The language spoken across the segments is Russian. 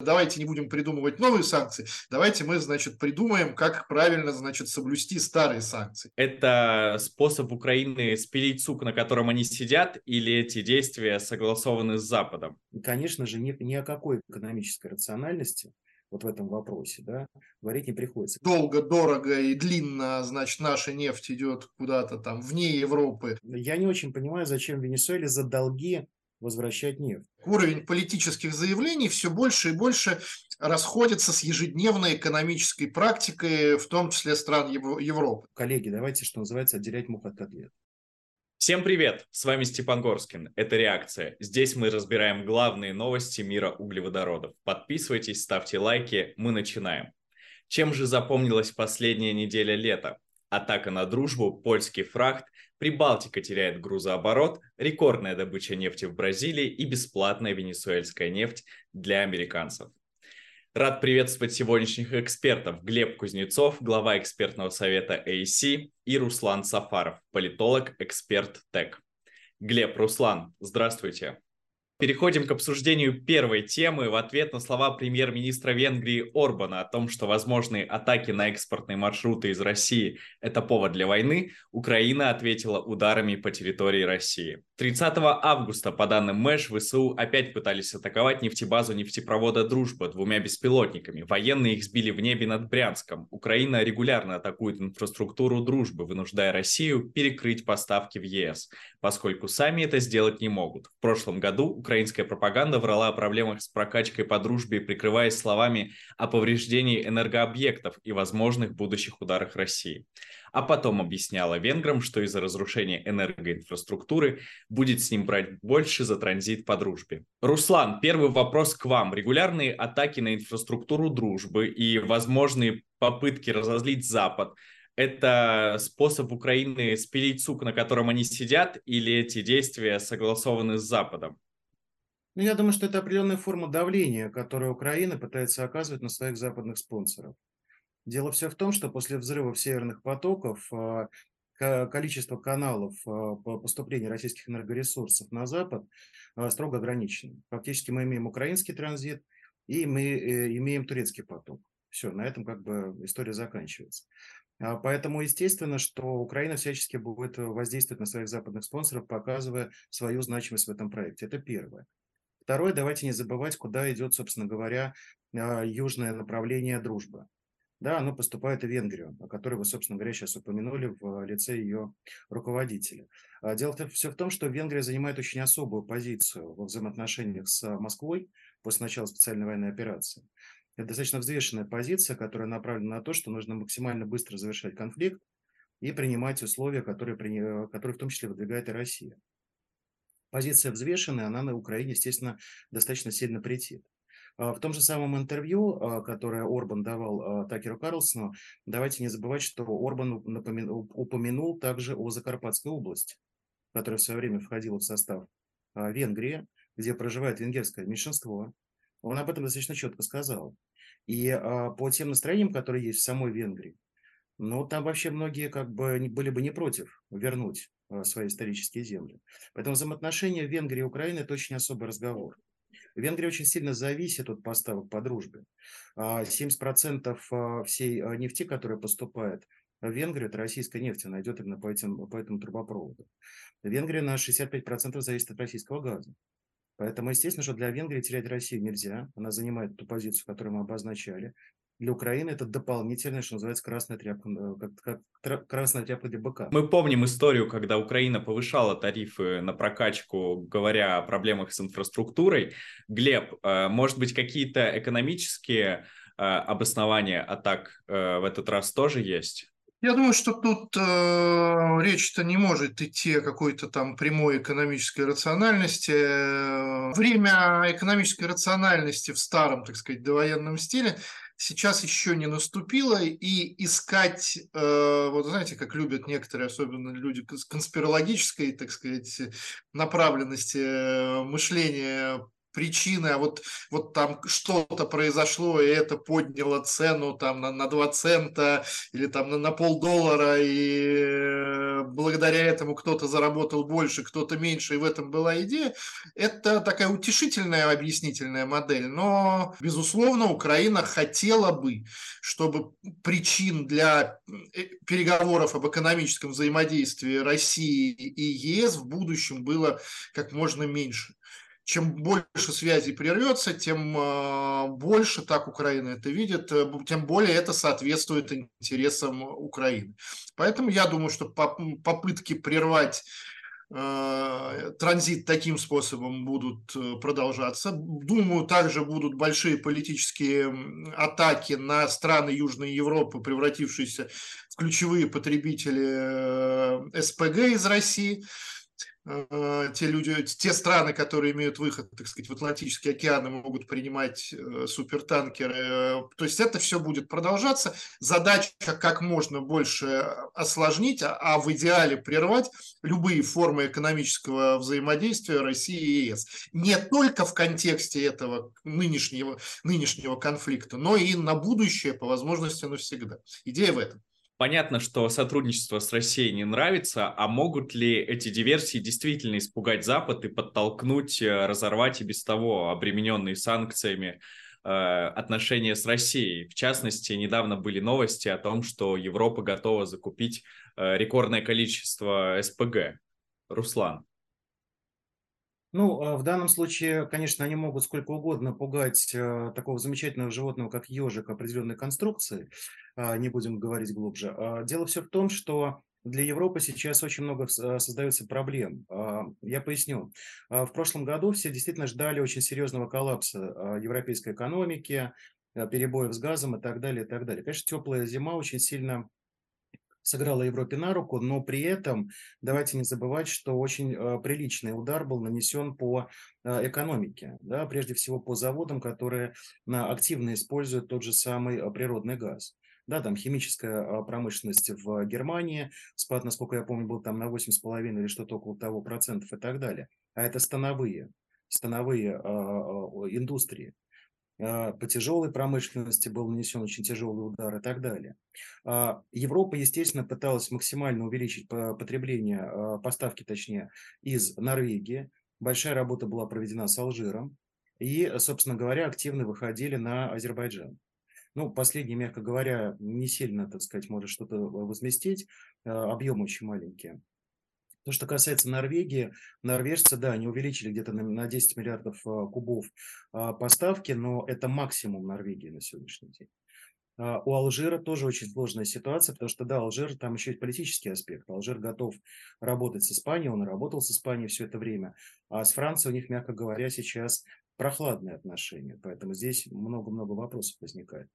Давайте не будем придумывать новые санкции, давайте мы, значит, придумаем, как правильно, значит, соблюсти старые санкции. Это способ Украины спилить сук, на котором они сидят, или эти действия согласованы с Западом? Конечно же, ни, ни о какой экономической рациональности вот в этом вопросе, да, говорить не приходится. Долго, дорого и длинно, значит, наша нефть идет куда-то там вне Европы. Я не очень понимаю, зачем Венесуэле за долги возвращать нефть. Уровень политических заявлений все больше и больше расходится с ежедневной экономической практикой, в том числе стран Европы. Коллеги, давайте, что называется, отделять мух от котлет. Всем привет! С вами Степан Горскин. Это «Реакция». Здесь мы разбираем главные новости мира углеводородов. Подписывайтесь, ставьте лайки. Мы начинаем. Чем же запомнилась последняя неделя лета? Атака на дружбу, польский фрахт, Прибалтика теряет грузооборот, рекордная добыча нефти в Бразилии и бесплатная венесуэльская нефть для американцев. Рад приветствовать сегодняшних экспертов Глеб Кузнецов, глава экспертного совета AC, и Руслан Сафаров, политолог, эксперт ТЭК. Глеб, Руслан, здравствуйте. Переходим к обсуждению первой темы в ответ на слова премьер-министра Венгрии Орбана о том, что возможные атаки на экспортные маршруты из России – это повод для войны, Украина ответила ударами по территории России. 30 августа, по данным МЭШ, ВСУ опять пытались атаковать нефтебазу нефтепровода «Дружба» двумя беспилотниками. Военные их сбили в небе над Брянском. Украина регулярно атакует инфраструктуру «Дружбы», вынуждая Россию перекрыть поставки в ЕС, поскольку сами это сделать не могут. В прошлом году украинская пропаганда врала о проблемах с прокачкой по дружбе, прикрываясь словами о повреждении энергообъектов и возможных будущих ударах России. А потом объясняла венграм, что из-за разрушения энергоинфраструктуры будет с ним брать больше за транзит по дружбе. Руслан, первый вопрос к вам. Регулярные атаки на инфраструктуру дружбы и возможные попытки разозлить Запад – это способ Украины спилить сук, на котором они сидят, или эти действия согласованы с Западом? Ну, я думаю, что это определенная форма давления, которую Украина пытается оказывать на своих западных спонсоров. Дело все в том, что после взрывов северных потоков а, количество каналов а, по поступлению российских энергоресурсов на Запад а, строго ограничено. Фактически мы имеем украинский транзит и мы э, имеем турецкий поток. Все, на этом как бы история заканчивается. Поэтому естественно, что Украина всячески будет воздействовать на своих западных спонсоров, показывая свою значимость в этом проекте. Это первое. Второе, давайте не забывать, куда идет, собственно говоря, южное направление дружбы. Да, оно поступает в Венгрию, о которой вы, собственно говоря, сейчас упомянули в лице ее руководителя. А, дело все в том, что Венгрия занимает очень особую позицию во взаимоотношениях с Москвой после начала специальной военной операции. Это достаточно взвешенная позиция, которая направлена на то, что нужно максимально быстро завершать конфликт и принимать условия, которые, которые в том числе выдвигает и Россия позиция взвешенная, она на Украине, естественно, достаточно сильно претит. А, в том же самом интервью, а, которое Орбан давал а, Такеру Карлсону, давайте не забывать, что Орбан упомянул также о Закарпатской области, которая в свое время входила в состав Венгрии, где проживает венгерское меньшинство. Он об этом достаточно четко сказал. И по тем настроениям, которые есть в самой Венгрии, ну, там вообще многие как бы были бы не против вернуть свои исторические земли. Поэтому взаимоотношения Венгрии и Украины – это очень особый разговор. Венгрия очень сильно зависит от поставок по дружбе. 70% а, а, всей а, нефти, которая поступает в Венгрию, это российская нефть, она идет именно по, этим, по этому трубопроводу. Венгрия на 65% зависит от российского газа. Поэтому, естественно, что для Венгрии терять Россию нельзя. Она занимает ту позицию, которую мы обозначали для Украины это дополнительная, что называется, красная тряпка, э, как, как красная тряпка для быка. Мы помним историю, когда Украина повышала тарифы на прокачку, говоря о проблемах с инфраструктурой. Глеб, э, может быть, какие-то экономические э, обоснования атак в этот раз тоже есть? Я думаю, что тут э, речь-то не может идти о какой-то там прямой экономической рациональности. Время экономической рациональности в старом, так сказать, довоенном стиле сейчас еще не наступило, и искать, э, вот знаете, как любят некоторые, особенно люди конспирологической, так сказать, направленности э, мышления, причины, а вот, вот там что-то произошло, и это подняло цену там на, на 2 цента или там на, на полдоллара, и э, благодаря этому кто-то заработал больше, кто-то меньше, и в этом была идея, это такая утешительная объяснительная модель. Но, безусловно, Украина хотела бы, чтобы причин для э, переговоров об экономическом взаимодействии России и ЕС в будущем было как можно меньше чем больше связей прервется, тем а, больше так Украина это видит, э, тем более это соответствует интересам Украины. Поэтому я думаю, что попытки прервать а, транзит таким способом будут э, продолжаться. Думаю, также будут большие политические атаки на страны Южной Европы, превратившиеся в ключевые потребители э, СПГ из России. Э, те люди, те страны, которые имеют выход, так сказать, в Атлантический океан, могут принимать э, супертанкеры. То есть это все будет продолжаться. Задача как можно больше осложнить, а, а в идеале прервать любые формы экономического взаимодействия России и ЕС. Не только в контексте этого нынешнего, нынешнего конфликта, но и на будущее, по возможности навсегда. Идея в этом. Понятно, что сотрудничество с Россией не нравится, а могут ли эти диверсии действительно испугать Запад и подтолкнуть, э, разорвать и без того обремененные санкциями э, отношения с Россией? В частности, недавно были новости о том, что Европа готова закупить э, рекордное количество СПГ. Руслан. Ну, а в данном случае, конечно, они могут сколько угодно пугать э, такого замечательного животного, как ежик, определенной конструкции, а, не будем говорить глубже. А, дело все в том, что для Европы сейчас очень много а, создается проблем. Я поясню. В прошлом году все действительно ждали очень серьезного коллапса европейской экономики, а, перебоев с газом и так далее, и так далее. Конечно, теплая зима очень сильно сыграла Европе на руку, но при этом давайте не забывать, что очень э, приличный удар был нанесен по э, экономике, да, прежде всего по заводам, которые э, активно используют тот же самый природный газ. Да, там химическая промышленность в Германии, спад, насколько я помню, был там на 8,5 или что-то около того процентов и так далее. А это становые, становые индустрии. А, по тяжелой промышленности был нанесен очень тяжелый удар и так далее. А, Европа, естественно, пыталась максимально увеличить потребление, а, поставки точнее, из Норвегии. Большая работа была проведена с Алжиром. И, собственно говоря, активно выходили на Азербайджан. Ну, последний, мягко говоря, не сильно, так сказать, может что-то возместить, объемы очень маленькие. То, что касается Норвегии, норвежцы, да, они увеличили где-то на, на 10 миллиардов а, кубов а, поставки, но это максимум Норвегии на сегодняшний день. А, у Алжира тоже очень сложная ситуация, потому что, да, Алжир, там еще есть политический аспект. Алжир готов работать с Испанией, он работал с Испанией все это время, а с Францией у них, мягко говоря, сейчас прохладные отношения, поэтому здесь много-много вопросов возникает.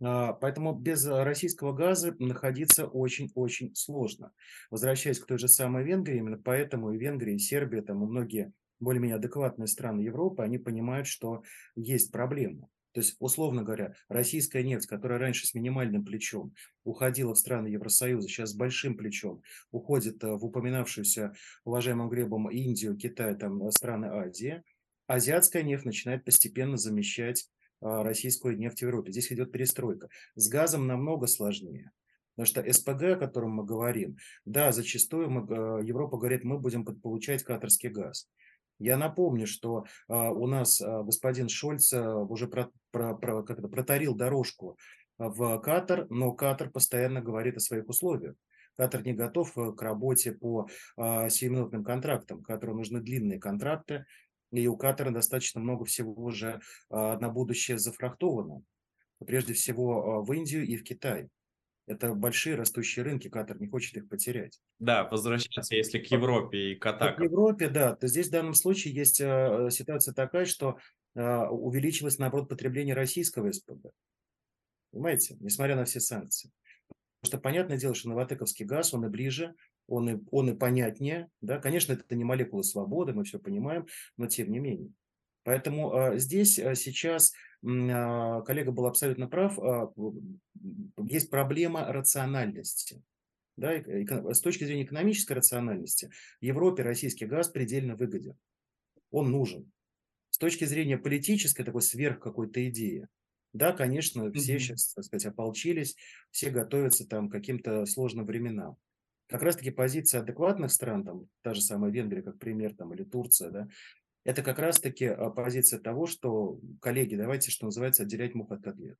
А, поэтому без российского газа находиться очень-очень сложно. Возвращаясь к той же самой Венгрии, именно поэтому и Венгрия, и Сербия, там и многие более-менее адекватные страны Европы, они понимают, что есть проблема. То есть, условно говоря, российская нефть, которая раньше с минимальным плечом уходила в страны Евросоюза, сейчас с большим плечом уходит э, в упоминавшуюся уважаемым Гребом Индию, Китай, там, э, страны Азии, азиатская нефть начинает постепенно замещать российскую нефть в Европе. Здесь идет перестройка. С газом намного сложнее. Потому что СПГ, о котором мы говорим, да, зачастую мы, а, Европа говорит, мы будем получать катарский газ. Я напомню, что а, у нас господин Шольц уже про, про, про, как это, протарил дорожку в Катар, но Катар постоянно говорит о своих условиях. Катар не готов э, к работе по а, 7-минутным контрактам. Катару нужны длинные контракты, и у Катара достаточно много всего уже а, на будущее зафрахтовано. Прежде всего а, в Индию и в Китай. Это большие растущие рынки, Катар не хочет их потерять. Да, возвращаться, если к Европе и. К Европе, да, то здесь в данном случае есть а, ситуация такая, что увеличилось, наоборот, потребление российского СПГ. Понимаете, несмотря на все санкции. Потому что понятное дело, что новотековский газ, он и ближе, он и, он и понятнее. Да? Конечно, это не молекулы свободы, мы все понимаем, но тем не менее. Поэтому э, здесь э, сейчас э, коллега был абсолютно прав, э, есть проблема рациональности. Да, с точки зрения экономической рациональности Европе российский газ предельно выгоден. Он нужен. С точки зрения политической, такой сверх какой-то идеи, да, конечно, все mm-hmm. сейчас, так сказать, ополчились, все готовятся там к каким-то сложным временам. Как раз-таки позиция адекватных стран, там, та же самая Венгрия, как пример, там, или Турция, да, это как раз-таки а, позиция того, что, коллеги, давайте, что называется, отделять мух от котлет.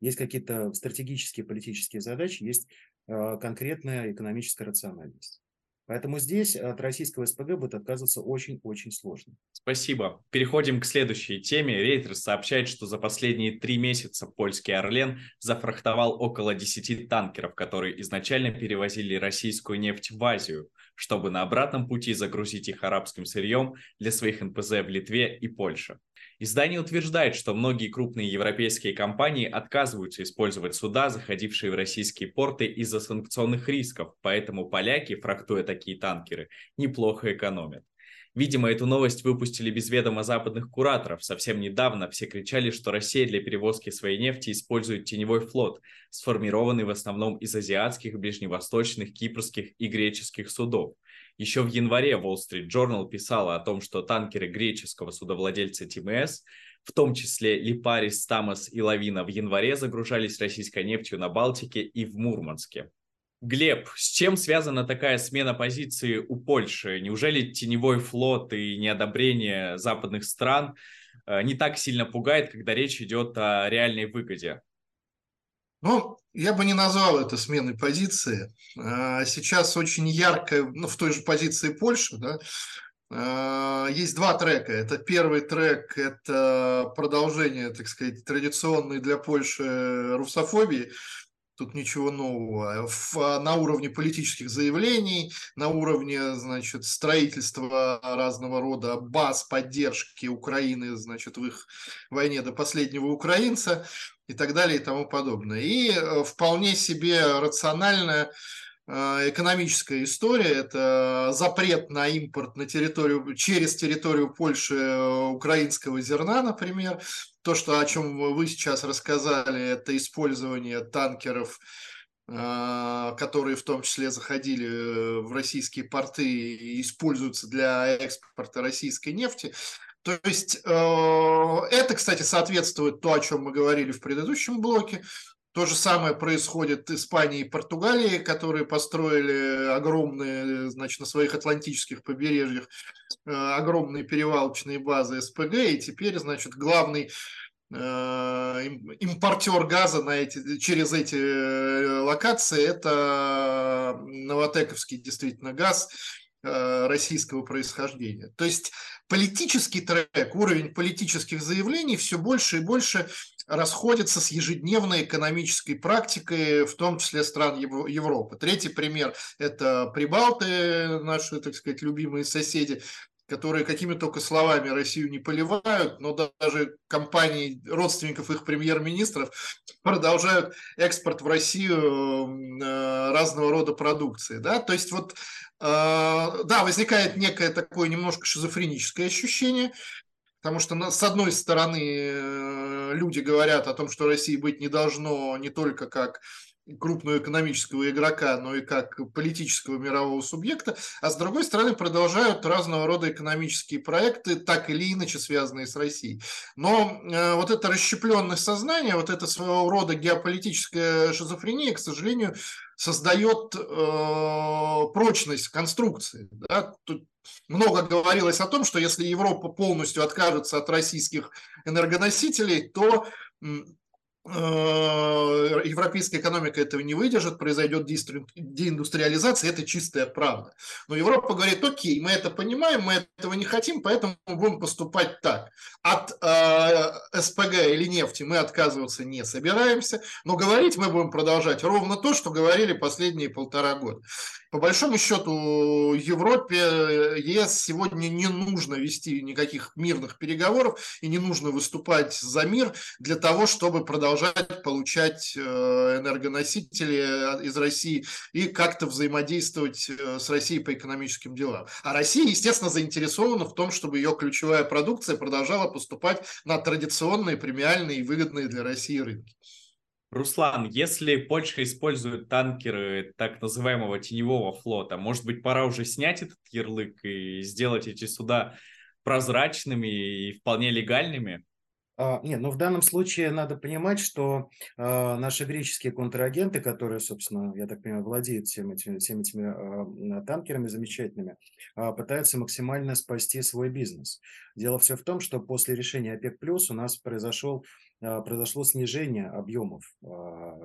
Есть какие-то стратегические политические задачи, есть э, конкретная экономическая рациональность. Поэтому здесь от российского СПГ будет отказываться очень-очень сложно. Спасибо. Переходим к следующей теме. Рейтерс сообщает, что за последние три месяца польский «Орлен» зафрахтовал около 10 танкеров, которые изначально перевозили российскую нефть в Азию, чтобы на обратном пути загрузить их арабским сырьем для своих НПЗ в Литве и Польше. Издание утверждает, что многие крупные европейские компании отказываются использовать суда, заходившие в российские порты из-за санкционных рисков, поэтому поляки, фрахтуя такие танкеры, неплохо экономят. Видимо, эту новость выпустили без ведома западных кураторов. Совсем недавно все кричали, что Россия для перевозки своей нефти использует теневой флот, сформированный в основном из азиатских, ближневосточных, кипрских и греческих судов. Еще в январе Wall Street Journal писала о том, что танкеры греческого судовладельца ТМС, в том числе Липарис, Тамас и Лавина, в январе загружались российской нефтью на Балтике и в Мурманске. Глеб, с чем связана такая смена позиции у Польши? Неужели теневой флот и неодобрение западных стран э, не так сильно пугает, когда речь идет о реальной выгоде? Ну, я бы не назвал это сменой позиции. А, сейчас очень яркая, ну, в той же позиции Польши, да, а, есть два трека. Это первый трек, это продолжение, так сказать, традиционной для Польши русофобии. Тут ничего нового. В, на уровне политических заявлений, на уровне, значит, строительства разного рода баз поддержки Украины, значит, в их войне до последнего украинца и так далее и тому подобное. И э, вполне себе рациональная экономическая история. Это запрет на импорт на территорию, через территорию Польши э, украинского зерна, например, то, что, о чем вы сейчас рассказали, это использование танкеров, а, которые в том числе заходили э, в российские порты и используются для экспорта российской нефти. То есть э, это, кстати, соответствует то, о чем мы говорили в предыдущем блоке. То же самое происходит в Испании и Португалии, которые построили огромные, значит, на своих атлантических побережьях э, огромные перевалочные базы СПГ, и теперь, значит, главный э, импортер газа на эти, через эти э, локации – это Новотековский действительно газ, российского происхождения. То есть политический трек, уровень политических заявлений все больше и больше расходится с ежедневной экономической практикой, в том числе стран Европы. Третий пример – это прибалты, наши, так сказать, любимые соседи, которые какими только словами Россию не поливают, но даже компании родственников их премьер-министров продолжают экспорт в Россию э, разного рода продукции. Да? То есть вот, э, да, возникает некое такое немножко шизофреническое ощущение, Потому что, с одной стороны, э, люди говорят о том, что России быть не должно не только как крупного экономического игрока, но и как политического мирового субъекта, а с другой стороны продолжают разного рода экономические проекты, так или иначе связанные с Россией. Но э, вот это расщепленное сознание, вот это своего рода геополитическая шизофрения, к сожалению, создает э, прочность конструкции. Да? Тут много говорилось о том, что если Европа полностью откажется от российских энергоносителей, то европейская экономика этого не выдержит, произойдет деиндустриализация, это чистая правда. Но Европа говорит, окей, мы это понимаем, мы этого не хотим, поэтому мы будем поступать так. От э, СПГ или нефти мы отказываться не собираемся, но говорить мы будем продолжать ровно то, что говорили последние полтора года. По большому счету Европе, э, ЕС сегодня не нужно вести никаких мирных переговоров и не нужно выступать за мир для того, чтобы продолжать получать э, энергоносители э, из России и как-то взаимодействовать с Россией по экономическим делам. А Россия, естественно, заинтересована в том, чтобы ее ключевая продукция продолжала поступать на традиционные, премиальные и выгодные для России рынки. Руслан, если Польша использует танкеры так называемого теневого флота, может быть, пора уже снять этот ярлык и сделать эти суда прозрачными и вполне легальными? А, нет, но ну, в данном случае надо понимать, что а, наши греческие контрагенты, которые, собственно, я так понимаю, владеют всеми этими, всеми этими а, танкерами замечательными, пытаются максимально спасти свой бизнес. Дело все в том, что после решения ОПЕК+, у нас произошел произошло снижение объемов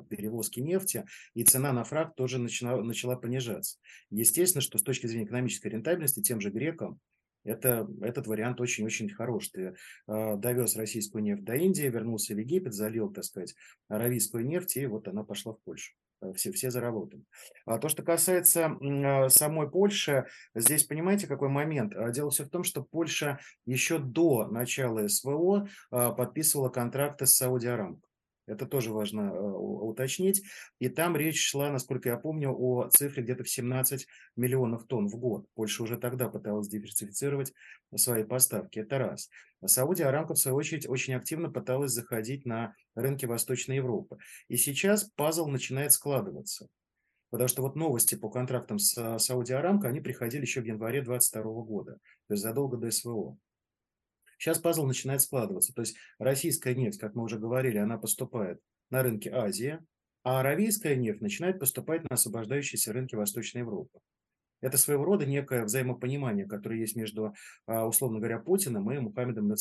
перевозки нефти, и цена на фракт тоже начала, начала понижаться. Естественно, что с точки зрения экономической рентабельности тем же грекам это, этот вариант очень-очень хорош. Ты э, довез российскую нефть до Индии, вернулся в Египет, залил, так сказать, аравийскую нефть, и вот она пошла в Польшу. Э, все, все заработали. А то, что касается э, самой Польши, здесь понимаете, какой момент? А дело все в том, что Польша еще до начала СВО э, подписывала контракты с Сауди Арамко. Это тоже важно э, уточнить. И там речь шла, насколько я помню, о цифре где-то в 17 миллионов тонн в год. Польша уже тогда пыталась диверсифицировать свои поставки. Это раз. Саудия Арамко, в свою очередь, очень активно пыталась заходить на рынки Восточной Европы. И сейчас пазл начинает складываться. Потому что вот новости по контрактам с Саудия Арамко, они приходили еще в январе 2022 года, то есть задолго до СВО. Сейчас пазл начинает складываться. То есть российская нефть, как мы уже говорили, она поступает на рынке Азии, а аравийская нефть начинает поступать на освобождающиеся рынки Восточной Европы. Это своего рода некое взаимопонимание, которое есть между, а, условно говоря, Путиным и Мухаммедом Бен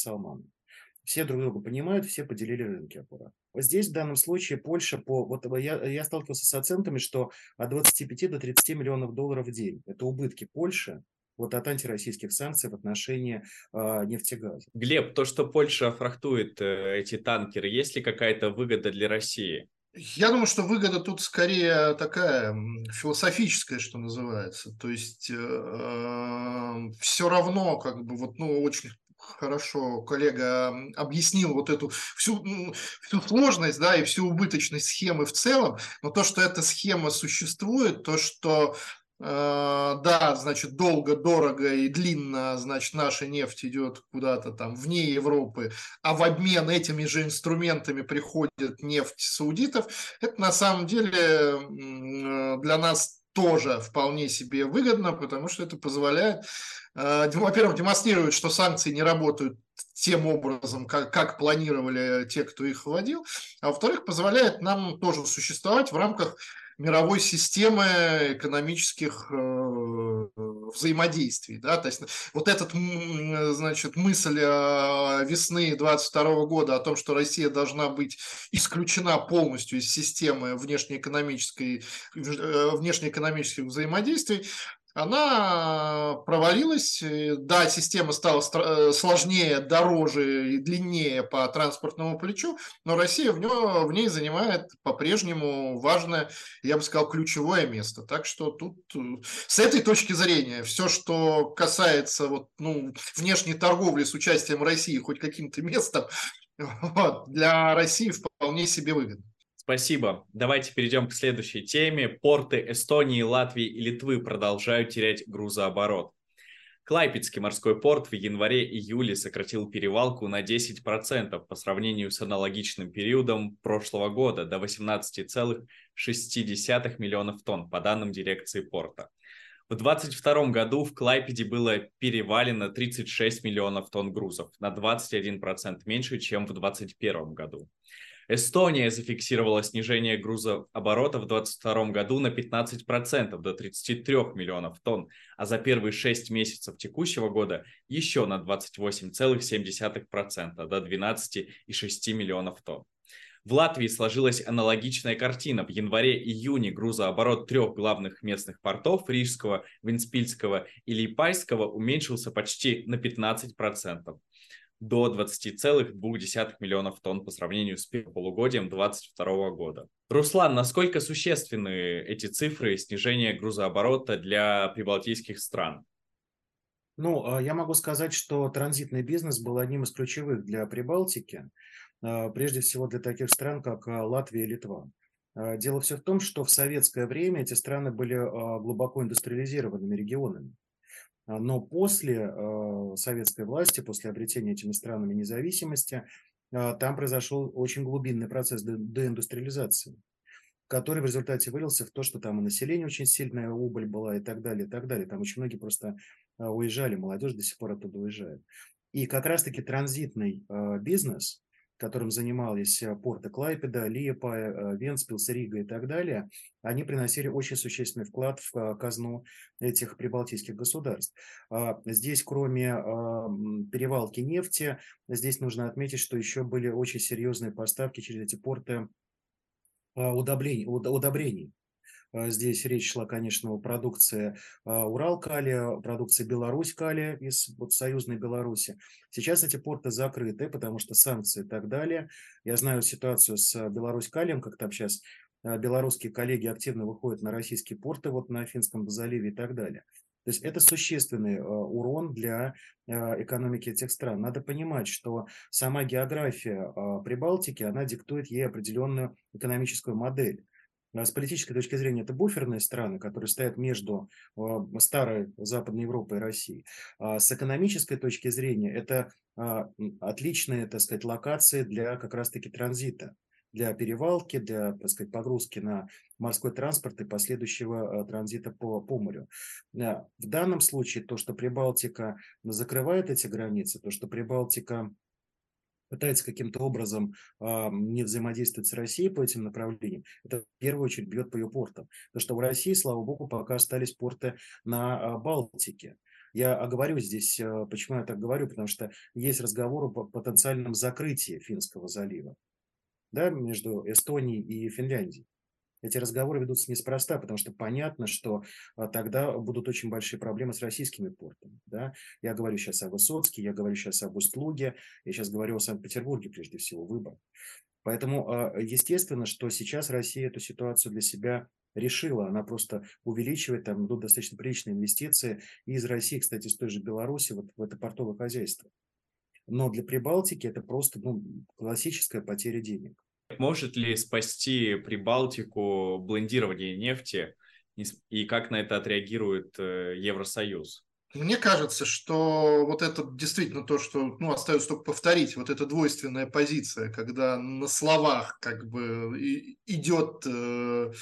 Все друг друга понимают, все поделили рынки аккуратно. Вот здесь в данном случае Польша по... Вот я, я сталкивался с оценками, что от 25 до 30 миллионов долларов в день. Это убытки Польши вот от антироссийских санкций в отношении э, нефтегаза. Глеб, то, что Польша фрахтует э, эти танкеры, есть ли какая-то выгода для России? Я думаю, что выгода тут скорее такая философическая, что называется. То есть э, э все равно, как бы, вот, ну, очень хорошо коллега объяснил вот эту всю, всю сложность, да, и всю убыточность схемы в целом, но то, что эта схема существует, то, что да, значит, долго, дорого и длинно, значит, наша нефть идет куда-то там вне Европы, а в обмен этими же инструментами приходит нефть саудитов, это на самом деле э, для нас тоже вполне себе выгодно, потому что это позволяет, э, во-первых, демонстрировать, что санкции не работают тем образом, как, как планировали те, кто их вводил, а во-вторых, позволяет нам тоже существовать в рамках мировой системы экономических э, взаимодействий. Да? То есть вот этот, значит, мысль весны 22 года о том, что Россия должна быть исключена полностью из системы внешнеэкономической, э, внешнеэкономических взаимодействий, она провалилась. Да, система стала э, сложнее, дороже и длиннее по транспортному плечу, но Россия в, нее, в ней занимает по-прежнему важное, я бы сказал, ключевое место. Так что тут э, с этой точки зрения все, что касается вот, ну, внешней торговли с участием России хоть каким-то местом, вот, для России вполне себе выгодно. Спасибо. Давайте перейдем к следующей теме. Порты Эстонии, Латвии и Литвы продолжают терять грузооборот. Клайпецкий морской порт в январе-июле сократил перевалку на 10% по сравнению с аналогичным периодом прошлого года до 18,6 миллионов тонн, по данным дирекции порта. В 2022 году в Клайпеде было перевалено 36 миллионов тонн грузов, на 21% меньше, чем в 2021 году. Эстония зафиксировала снижение грузооборота в 2022 году на 15% до 33 миллионов тонн, а за первые 6 месяцев текущего года еще на 28,7% до 12,6 миллионов тонн. В Латвии сложилась аналогичная картина. В январе-июне грузооборот трех главных местных портов – Рижского, Винспильского и Липайского – уменьшился почти на 15% до 20,2 миллионов тонн по сравнению с первым полугодием 2022 года. Руслан, насколько существенны эти цифры снижения грузооборота для прибалтийских стран? Ну, а я могу сказать, что транзитный бизнес был одним из ключевых для Прибалтики, а, прежде всего для таких стран, как а, Латвия и Литва. Дело все в том, что в советское время эти страны были глубоко индустриализированными регионами. А, но после а, советской власти, после обретения этими странами независимости, а, там произошел очень глубинный процесс деиндустриализации, который в результате вылился в то, что там и население очень сильная убыль была и так далее, и так далее. Там очень многие просто уезжали, молодежь до сих пор оттуда уезжает. И как раз-таки транзитный бизнес, которым занимались э, порты Клайпеда, Лиепа, э, Венспилс, Рига и так далее, они приносили очень существенный вклад в э, казну этих прибалтийских государств. А здесь, кроме перевалки нефти, здесь нужно отметить, что еще были очень серьезные поставки через эти порты удобрений. удобрений. А, здесь речь шла, конечно, о продукции а, Урал-калия, продукции Беларусь-калия из вот, союзной Беларуси. Сейчас эти порты закрыты, потому что санкции и так далее. Я знаю ситуацию с Беларусь-калием, как там сейчас а, белорусские коллеги активно выходят на российские порты, вот на Финском заливе и так далее. То есть это существенный урон для экономики этих стран. Надо понимать, что сама география Прибалтики, она диктует ей определенную экономическую модель. А с политической точки зрения это буферные страны, которые стоят между а, старой Западной Европой и Россией. А с экономической точки зрения это отличные, так сказать, локации для как раз-таки транзита для перевалки, для, так сказать, погрузки на морской транспорт и последующего транзита по, по морю. В данном случае то, что Прибалтика закрывает эти границы, то, что Прибалтика пытается каким-то образом э, не взаимодействовать с Россией по этим направлениям, это в первую очередь бьет по ее портам. Потому что в России, слава богу, пока остались порты на э, Балтике. Я оговорю здесь, э, почему я так говорю, потому что есть разговор о потенциальном закрытии Финского залива да, между Эстонией и Финляндией. Эти разговоры ведутся неспроста, потому что понятно, что а, тогда будут очень большие проблемы с российскими портами. Да? Я говорю сейчас о Высоцке, я говорю сейчас об Устлуге, я сейчас говорю о Санкт-Петербурге, прежде всего, выбор. Поэтому, а, естественно, что сейчас Россия эту ситуацию для себя решила. Она просто увеличивает, там идут достаточно приличные инвестиции и из России, кстати, с той же Беларуси вот в это портовое хозяйство. Но для Прибалтики это просто ну, классическая потеря денег. Может ли спасти Прибалтику блендирование нефти и как на это отреагирует э, Евросоюз? Мне кажется, что вот это действительно то, что, ну, остается только повторить, вот эта двойственная позиция, когда на словах как бы идет э,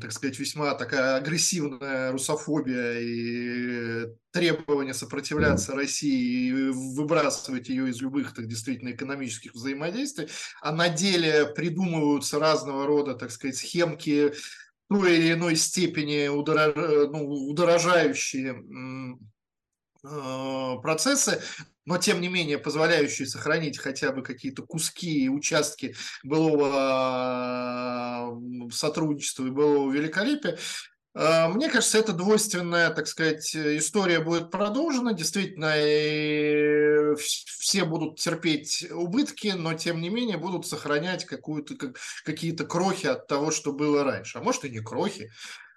так сказать, весьма такая агрессивная русофобия и требование сопротивляться России и выбрасывать ее из любых так, действительно экономических взаимодействий, а на деле придумываются разного рода, так сказать, схемки той или иной степени удорож... ну, удорожающие э, процессы, но тем не менее позволяющие сохранить хотя бы какие-то куски и участки былого сотрудничества и былого великолепия, а, мне кажется, эта двойственная, так сказать, история будет продолжена. Действительно, все будут терпеть убытки, но тем не менее будут сохранять какую-то, какие-то крохи от того, что было раньше. А может и не крохи.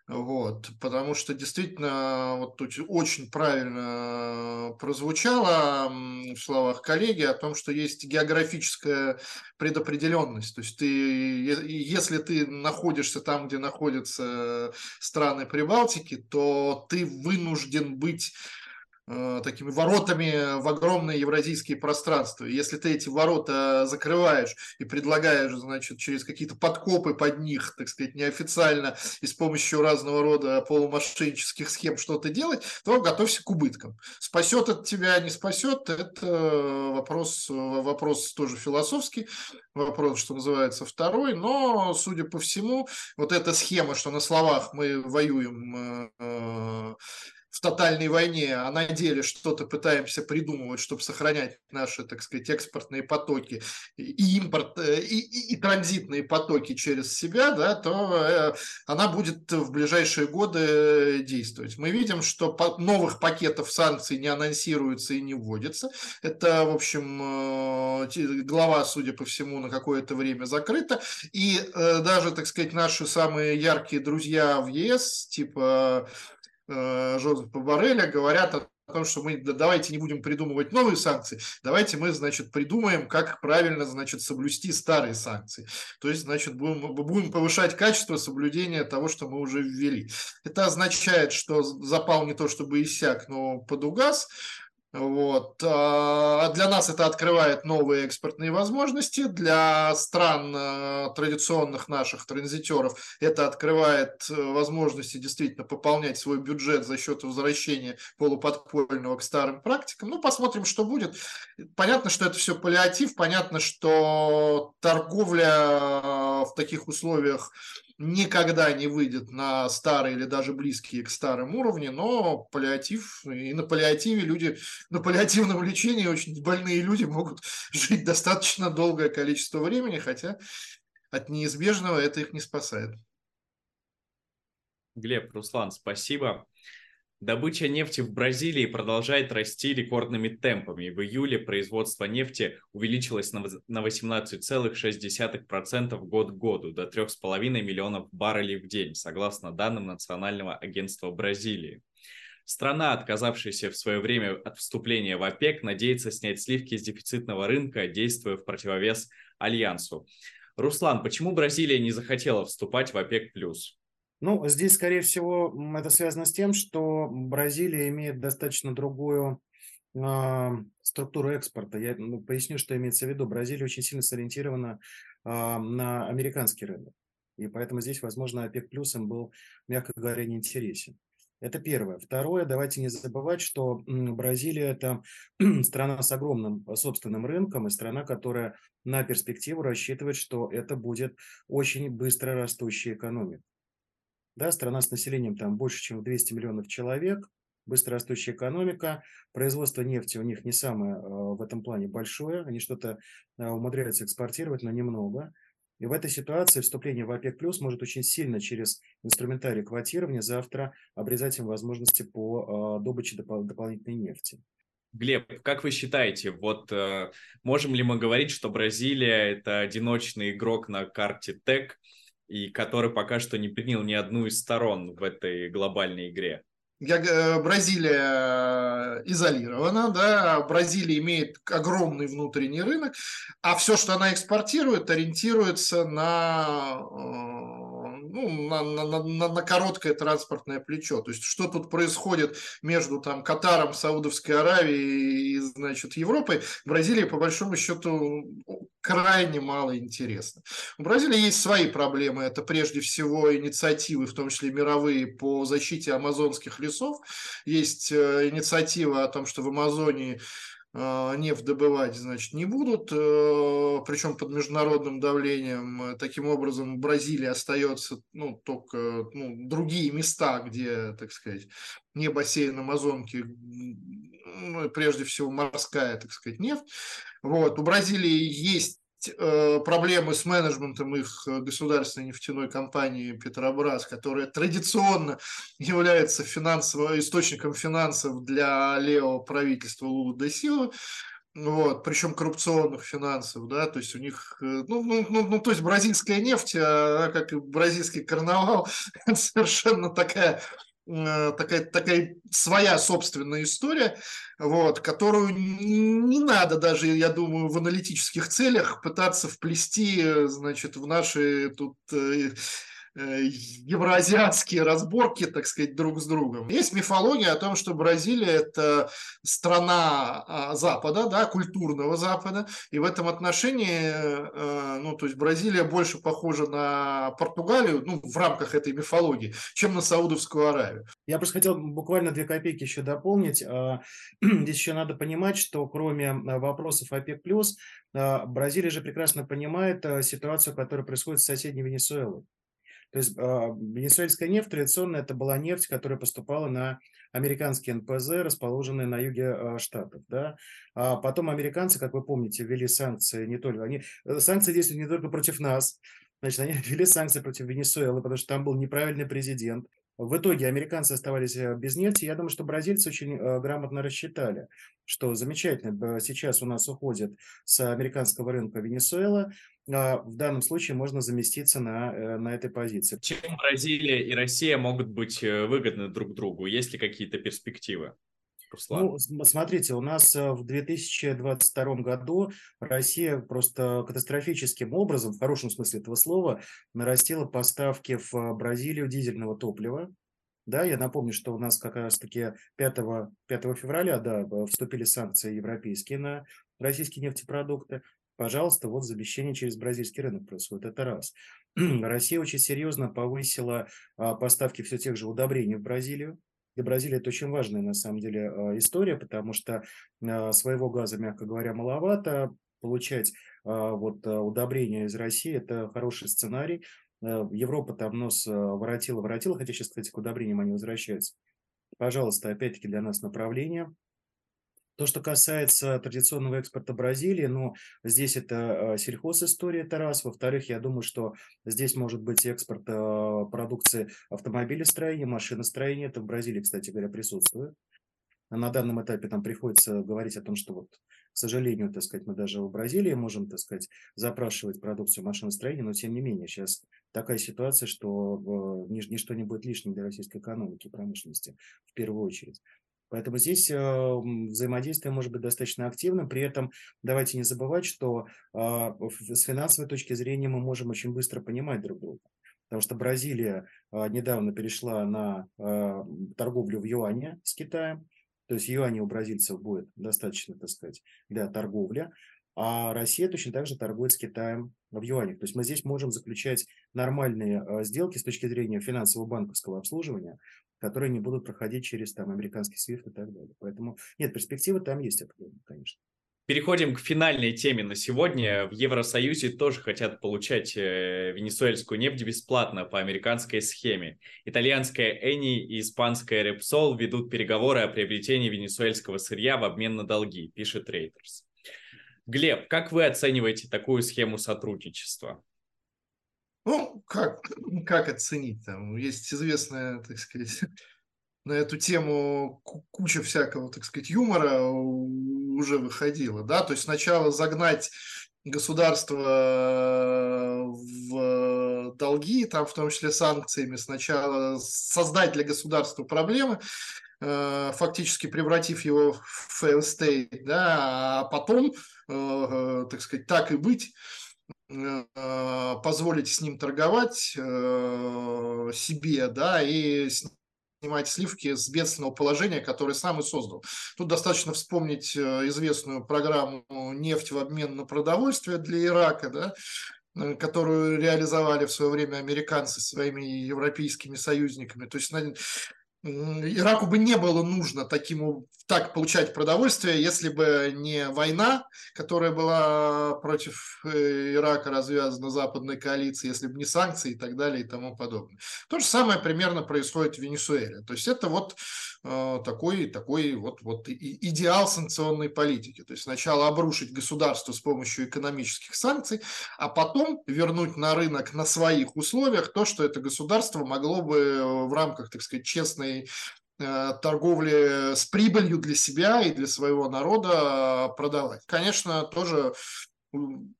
Вот, потому что действительно вот тут очень правильно прозвучало в словах коллеги о том, что есть географическая предопределенность. То есть ты, если ты находишься там, где находятся страны Прибалтики, то ты вынужден быть Э, такими воротами в огромное евразийское пространство. если ты эти ворота закрываешь и предлагаешь, значит, через какие-то подкопы под них, так сказать, неофициально и с помощью разного рода полумошеннических схем что-то делать, то готовься к убыткам. Спасет от тебя, не спасет, это вопрос, вопрос тоже философский, вопрос, что называется, второй, но, судя по всему, вот эта схема, что на словах мы воюем э, в тотальной войне, а на деле что-то пытаемся придумывать, чтобы сохранять наши, так сказать, экспортные потоки и импорт, э, и, и, и транзитные потоки через себя, да, то э, она будет в ближайшие годы действовать. Мы видим, что новых пакетов санкций не анонсируется и не вводится. Это, в общем, э, глава, судя по всему, на какое-то время закрыта. И даже, так сказать, наши самые яркие друзья в ЕС, типа Э, Жозефа Барреля говорят о том, что мы давайте не будем придумывать новые санкции, давайте мы, значит, придумаем, как правильно, значит, соблюсти старые санкции. То есть, значит, будем, будем повышать качество соблюдения того, что мы уже ввели. Это означает, что запал не то чтобы иссяк, но подугас. Вот. А для нас это открывает новые экспортные возможности. Для стран э, традиционных наших транзитеров это открывает э, возможности действительно пополнять свой бюджет за счет возвращения полуподпольного к старым практикам. Ну, посмотрим, что будет. Понятно, что это все паллиатив, понятно, что торговля в таких условиях никогда не выйдет на старые или даже близкие к старым уровни, но паллиатив, и на паллиативе люди, на паллиативном лечении очень больные люди могут жить достаточно долгое количество времени, хотя от неизбежного это их не спасает. Глеб, Руслан, спасибо. Добыча нефти в Бразилии продолжает расти рекордными темпами. В июле производство нефти увеличилось на 18,6% год к году до 3,5 миллионов баррелей в день, согласно данным Национального агентства Бразилии. Страна, отказавшаяся в свое время от вступления в ОПЕК, надеется снять сливки с дефицитного рынка, действуя в противовес Альянсу. Руслан, почему Бразилия не захотела вступать в ОПЕК+. Ну, здесь, скорее всего, это связано с тем, что Бразилия имеет достаточно другую э, структуру экспорта. Я ну, поясню, что имеется в виду. Бразилия очень сильно сориентирована э, на американский рынок. И поэтому здесь, возможно, ОПЕК плюсом был, мягко говоря, неинтересен. Это первое. Второе, давайте не забывать, что Бразилия – это страна с огромным собственным рынком и страна, которая на перспективу рассчитывает, что это будет очень быстро растущая экономика. Да, страна с населением там больше, чем 200 миллионов человек, быстрорастущая экономика, производство нефти у них не самое э, в этом плане большое, они что-то э, умудряются экспортировать, но немного. И в этой ситуации вступление в ОПЕК+, плюс может очень сильно через инструментарий квотирования завтра обрезать им возможности по э, добыче допол- дополнительной нефти. Глеб, как вы считаете, вот можем ли мы говорить, что Бразилия это одиночный игрок на карте ТЭК, и который пока что не принял ни одну из сторон в этой глобальной игре. Э, Бразилия изолирована, да, Бразилия имеет огромный внутренний рынок, а все, что она экспортирует, ориентируется на э, ну, на, на, на, на короткое транспортное плечо. То есть, что тут происходит между там, Катаром, Саудовской Аравией и, значит, Европой, Бразилии, по большому счету, крайне мало интересно. У Бразилии есть свои проблемы. Это прежде всего инициативы, в том числе мировые, по защите амазонских лесов. Есть э, инициатива о том, что в Амазонии нефть добывать, значит, не будут, э, причем под международным давлением. Таким образом, Бразилия остается, ну, только ну, другие места, где, так сказать, не бассейн Амазонки, ну, прежде всего морская, так сказать, нефть. Вот. У Бразилии есть Э, проблемы с менеджментом их э, государственной нефтяной компании Петробрас, которая традиционно является финансовым, источником финансов для левого правительства Лулу де Силы, вот, причем коррупционных финансов, да, то есть у них, э, ну, ну, ну, ну то есть бразильская нефть, она, как и бразильский карнавал, совершенно такая Э, такая, такая своя собственная история, вот, которую не надо даже, я думаю, в аналитических целях пытаться вплести, значит, в наши тут э, Э, евроазиатские разборки, так сказать, друг с другом. Есть мифология о том, что Бразилия – это страна а, Запада, да, культурного Запада, и в этом отношении, э, ну, то есть Бразилия больше похожа на Португалию, ну, в рамках этой мифологии, чем на Саудовскую Аравию. Я просто хотел буквально две копейки еще дополнить. А, здесь еще надо понимать, что кроме а, вопросов ОПЕК+, Бразилия же прекрасно понимает ситуацию, которая происходит в соседней Венесуэлой. То есть а, венесуэльская нефть традиционно это была нефть, которая поступала на американские НПЗ, расположенные на юге а, штатов. Да? А потом американцы, как вы помните, ввели санкции не только... Они, э, санкции действуют не только против нас, Значит, они ввели санкции против Венесуэлы, потому что там был неправильный президент. В итоге американцы оставались э, без нефти. Я думаю, что бразильцы очень э, грамотно рассчитали, что замечательно, сейчас у нас уходит с американского рынка Венесуэла, в данном случае можно заместиться на, э, на этой позиции. Чем Бразилия и Россия могут быть выгодны друг другу? Есть ли какие-то перспективы? Руслан? Ну, смотрите, у нас э, в 2022 году Россия просто катастрофическим образом, в хорошем смысле этого слова, нарастила поставки в Бразилию дизельного топлива. Да, я напомню, что у нас как раз-таки 5, 5 февраля да, вступили санкции европейские на российские нефтепродукты. Пожалуйста, вот замещение через бразильский рынок происходит. Это раз. Россия очень серьезно повысила а, поставки все тех же удобрений в Бразилию. Для Бразилии это очень важная, на самом деле, а, история, потому что а, своего газа, мягко говоря, маловато. Получать вот удобрения из России – это хороший сценарий. Европа там нос воротила, воротила, хотя сейчас, кстати, к удобрениям они возвращаются. Пожалуйста, опять-таки для нас направление – то, что касается традиционного экспорта Бразилии, ну, здесь это а, сельхозистория, это раз. Во-вторых, я думаю, что здесь может быть экспорт а, продукции автомобилестроения, машиностроения. Это в Бразилии, кстати говоря, присутствует. На данном этапе там приходится говорить о том, что вот, к сожалению, так сказать, мы даже в Бразилии можем, так сказать, запрашивать продукцию машиностроения, но тем не менее сейчас такая ситуация, что ничто не будет лишним для российской экономики, промышленности в первую очередь. Поэтому здесь э, взаимодействие может быть достаточно активным. При этом давайте не забывать, что а, с финансовой точки зрения мы можем очень быстро понимать друг друга. Потому что Бразилия а, недавно перешла на а, торговлю в юане с Китаем. То есть юани у бразильцев будет достаточно, так сказать, для торговли. А Россия точно так же торгует с Китаем в юанях. То есть мы здесь можем заключать нормальные сделки с точки зрения финансового банковского обслуживания, которые не будут проходить через там американский SWIFT и так далее. Поэтому нет, перспективы там есть определенно, конечно. Переходим к финальной теме на сегодня. В Евросоюзе тоже хотят получать э, венесуэльскую нефть бесплатно по американской схеме. Итальянская Эни и испанская Репсол ведут переговоры о приобретении венесуэльского сырья в обмен на долги, пишет Рейтерс. Глеб, как вы оцениваете такую схему сотрудничества? Ну, как, как оценить? Там? Есть известная, так сказать, на эту тему куча всякого, так сказать, юмора уже выходила, да, то есть сначала загнать государство в долги, там в том числе санкциями, сначала создать для государства проблемы, э, фактически превратив его в fail state, да, а потом, э, э, так сказать, так и быть, позволить с ним торговать э, себе, да, и снимать сливки с бедственного положения, которое сам и создал. Тут достаточно вспомнить э, известную программу «Нефть в обмен на продовольствие» для Ирака, да, которую реализовали в свое время американцы своими европейскими союзниками. То есть Ираку бы не было нужно таким, так получать продовольствие, если бы не война, которая была против э, Ирака развязана западной коалицией, если бы не санкции и так далее и тому подобное. То же самое примерно происходит в Венесуэле. То есть это вот э, такой, такой вот, вот идеал санкционной политики. То есть сначала обрушить государство с помощью экономических санкций, а потом вернуть на рынок на своих условиях то, что это государство могло бы в рамках, так сказать, честной торговли с прибылью для себя и для своего народа продавать. Конечно, тоже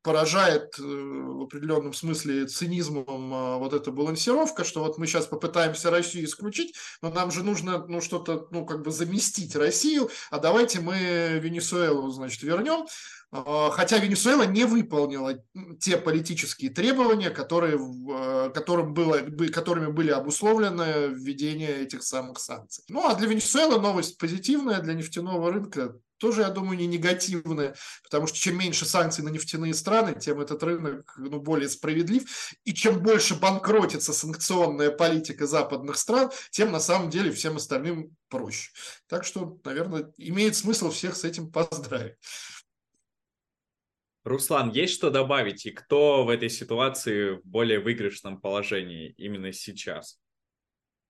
поражает э, в определенном смысле цинизмом э, вот эта балансировка, что вот мы сейчас попытаемся Россию исключить, но нам же нужно ну, что-то, ну, как бы заместить Россию, а давайте мы Венесуэлу, значит, вернем. А, хотя Венесуэла не выполнила те политические требования, которые, а, которым было, которыми были обусловлены введение этих самых санкций. Ну а для Венесуэлы новость позитивная, для нефтяного рынка тоже, я думаю, не негативная, потому что чем меньше санкций на нефтяные страны, тем этот рынок ну, более справедлив. И чем больше банкротится санкционная политика западных стран, тем на самом деле всем остальным проще. Так что, наверное, имеет смысл всех с этим поздравить. Руслан, есть что добавить? И кто в этой ситуации в более выигрышном положении именно сейчас?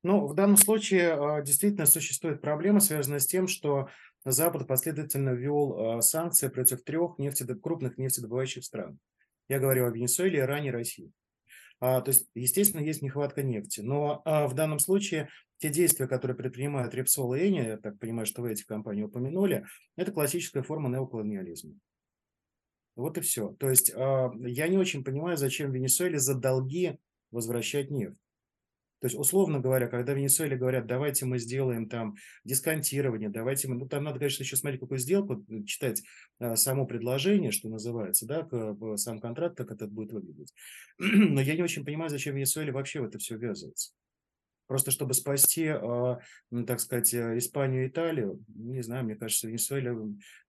Ну, в данном случае а, действительно существует проблема, связанная с тем, что Запад последовательно ввел а, санкции против трех нефтедоб... крупных нефтедобывающих стран. Я говорю о Венесуэле, Иране России. А, то есть, естественно, есть нехватка нефти. Но а, в данном случае те действия, которые предпринимают Репсол и Эни, я так понимаю, что вы эти компании упомянули, это классическая форма неоколониализма. Вот и все. То есть э, я не очень понимаю, зачем Венесуэле за долги возвращать нефть. То есть, условно говоря, когда в Венесуэле говорят, давайте мы сделаем там дисконтирование, давайте мы, ну там надо, конечно, еще смотреть, какую сделку, читать а, само предложение, что называется, да, сам контракт, как это будет выглядеть. Но я не очень понимаю, зачем Венесуэле вообще в это все ввязывается. просто чтобы спасти, а, ну, так сказать, э, Испанию и Италию. Не знаю, мне кажется, Венесуэля,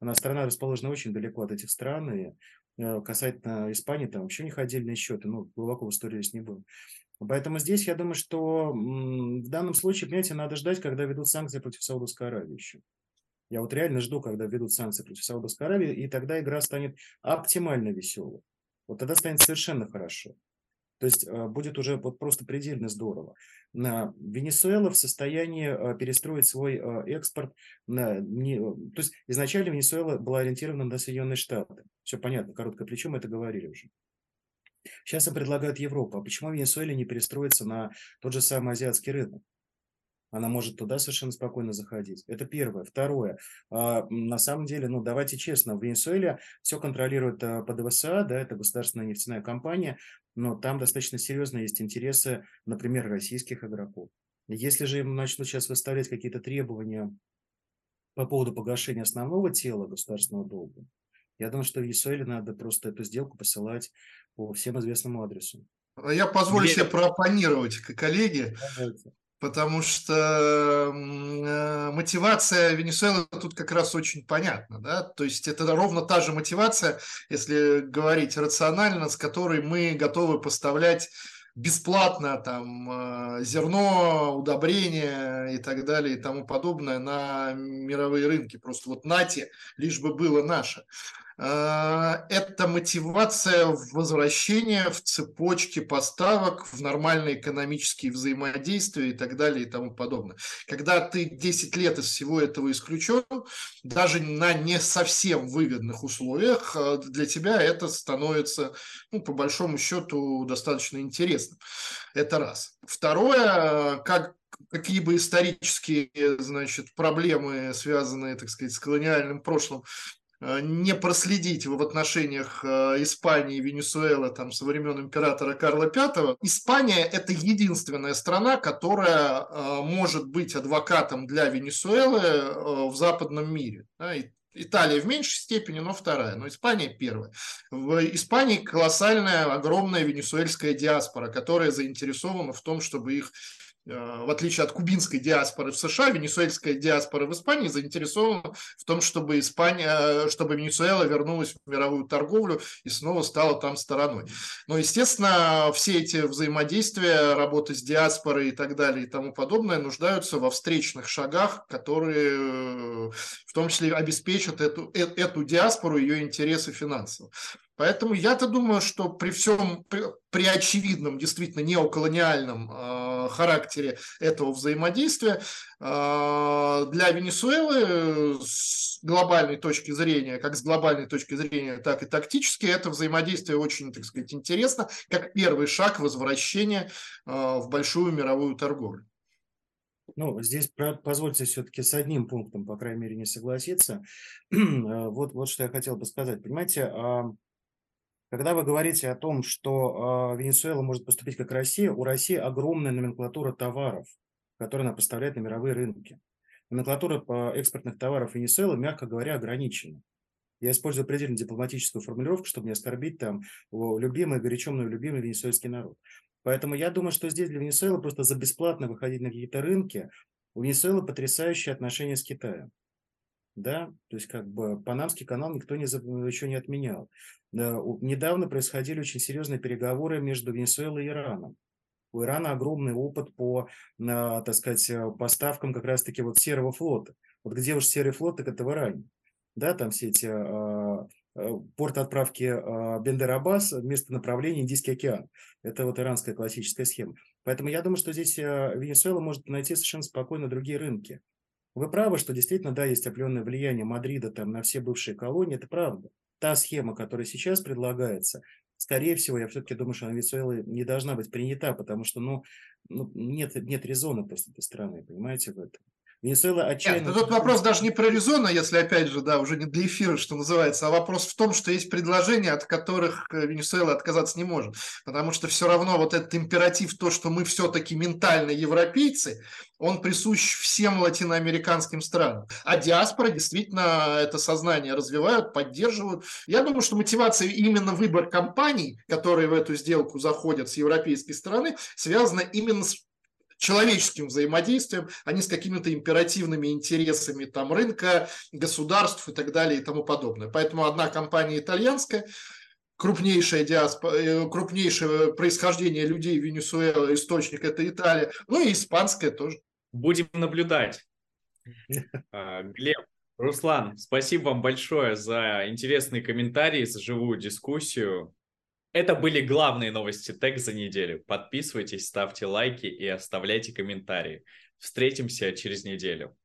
она страна расположена очень далеко от этих стран, и э, касательно Испании там вообще не ходили счеты, ну, глубоко в истории здесь не был. Поэтому здесь я думаю, что в данном случае, понимаете, надо ждать, когда ведут санкции против Саудовской Аравии еще. Я вот реально жду, когда ведут санкции против Саудовской Аравии, и тогда игра станет оптимально веселой. Вот тогда станет совершенно хорошо. То есть э, будет уже вот просто предельно здорово. Венесуэла в состоянии э, перестроить свой э, экспорт. На, то есть изначально Венесуэла была ориентирована на Соединенные Штаты. Все понятно, короткое плечо, мы это говорили уже. Сейчас им предлагают Европу. А почему Венесуэле не перестроиться на тот же самый азиатский рынок? Она может туда совершенно спокойно заходить. Это первое. Второе. А, на самом деле, ну, давайте честно, в Венесуэле все контролирует а, ПДВСА, да, это государственная нефтяная компания, но там достаточно серьезно есть интересы, например, российских игроков. Если же им начнут сейчас выставлять какие-то требования по поводу погашения основного тела государственного долга, я думаю, что в Венесуэле надо просто эту сделку посылать по всем известному адресу. Я позволю себе проопонировать коллеге. Давайте потому что э, мотивация Венесуэлы тут как раз очень понятна, да, то есть это ровно та же мотивация, если говорить рационально, с которой мы готовы поставлять бесплатно там э, зерно, удобрения и так далее и тому подобное на мировые рынки. Просто вот нате, лишь бы было наше. А, это мотивация возвращения в цепочке поставок, в нормальные экономические взаимодействия и так далее и тому подобное. Когда ты 10 лет из всего этого исключен, даже на не совсем выгодных условиях, а, для тебя это становится, ну, по большому счету, достаточно интересным. Это раз. Второе, как какие бы исторические значит, проблемы, связанные, так сказать, с колониальным прошлым, Э, не проследить в отношениях э, Испании и Венесуэлы там, со времен императора Карла V, Испания – это единственная страна, которая э, может быть адвокатом для Венесуэлы в западном мире. Италия в меньшей степени, но вторая, но Испания первая. В Испании колоссальная, огромная венесуэльская диаспора, которая заинтересована в том, чтобы их Э, в отличие от кубинской диаспоры в США, венесуэльская диаспора в Испании заинтересована в том, чтобы, Испания, чтобы Венесуэла вернулась в мировую торговлю и снова стала там стороной. Но, естественно, все эти взаимодействия, работа с диаспорой и так далее и тому подобное нуждаются во встречных шагах, которые э, в том числе обеспечат эту, э, эту диаспору, ее интересы финансово. Поэтому я-то думаю, что при всем, при, при очевидном, действительно неоколониальном э, характере этого взаимодействия, э, для Венесуэлы с глобальной точки зрения, как с глобальной точки зрения, так и тактически, это взаимодействие очень, так сказать, интересно, как первый шаг возвращения э, в большую мировую торговлю. Ну, здесь позвольте все-таки с одним пунктом, по крайней мере, не согласиться. вот, вот что я хотел бы сказать. Понимаете, а, когда вы говорите о том, что э, Венесуэла может поступить как Россия, у России огромная номенклатура товаров, которые она поставляет на мировые рынки. Номенклатура экспортных товаров Венесуэлы, мягко говоря, ограничена. Я использую предельно дипломатическую формулировку, чтобы не оскорбить там любимый, горячо мной любимый венесуэльский народ. Поэтому я думаю, что здесь для Венесуэлы просто за бесплатно выходить на какие-то рынки. У Венесуэлы потрясающие отношения с Китаем да, то есть как бы Панамский канал никто не, еще не отменял. Недавно происходили очень серьезные переговоры между Венесуэлой и Ираном. У Ирана огромный опыт по, так сказать, поставкам как раз-таки вот серого флота. Вот где уж серый флот, так это в Иране. Да, там все эти а, а, порт отправки а, Бендер-Аббас, место направления Индийский океан. Это вот иранская классическая схема. Поэтому я думаю, что здесь Венесуэла может найти совершенно спокойно другие рынки. Вы правы, что действительно, да, есть определенное влияние Мадрида там на все бывшие колонии, это правда. Та схема, которая сейчас предлагается, скорее всего, я все-таки думаю, что Венесуэла не должна быть принята, потому что, ну, ну нет, нет резона просто этой страны, понимаете, в этом. Венесуэла отчаянно... Нет, тут вопрос даже не про резона, если, опять же, да, уже не для эфира, что называется, а вопрос в том, что есть предложения, от которых э, Венесуэла отказаться не может. Потому что все равно вот этот императив, то, что мы все-таки ментально европейцы, он присущ всем латиноамериканским странам. А диаспора действительно это сознание развивают, поддерживают. Я думаю, что мотивация именно выбор компаний, которые в эту сделку заходят с европейской стороны, связана именно с человеческим взаимодействием, а не с какими-то императивными интересами там рынка, государств и так далее и тому подобное. Поэтому одна компания итальянская, крупнейшее, диаспо... Э, крупнейшее происхождение людей в Венесуэле, источник это Италия, ну и испанская тоже. Будем наблюдать. А, Глеб, Руслан, спасибо вам большое за интересные комментарии, за живую дискуссию. Это были главные новости ТЭК за неделю. Подписывайтесь, ставьте лайки и оставляйте комментарии. Встретимся через неделю.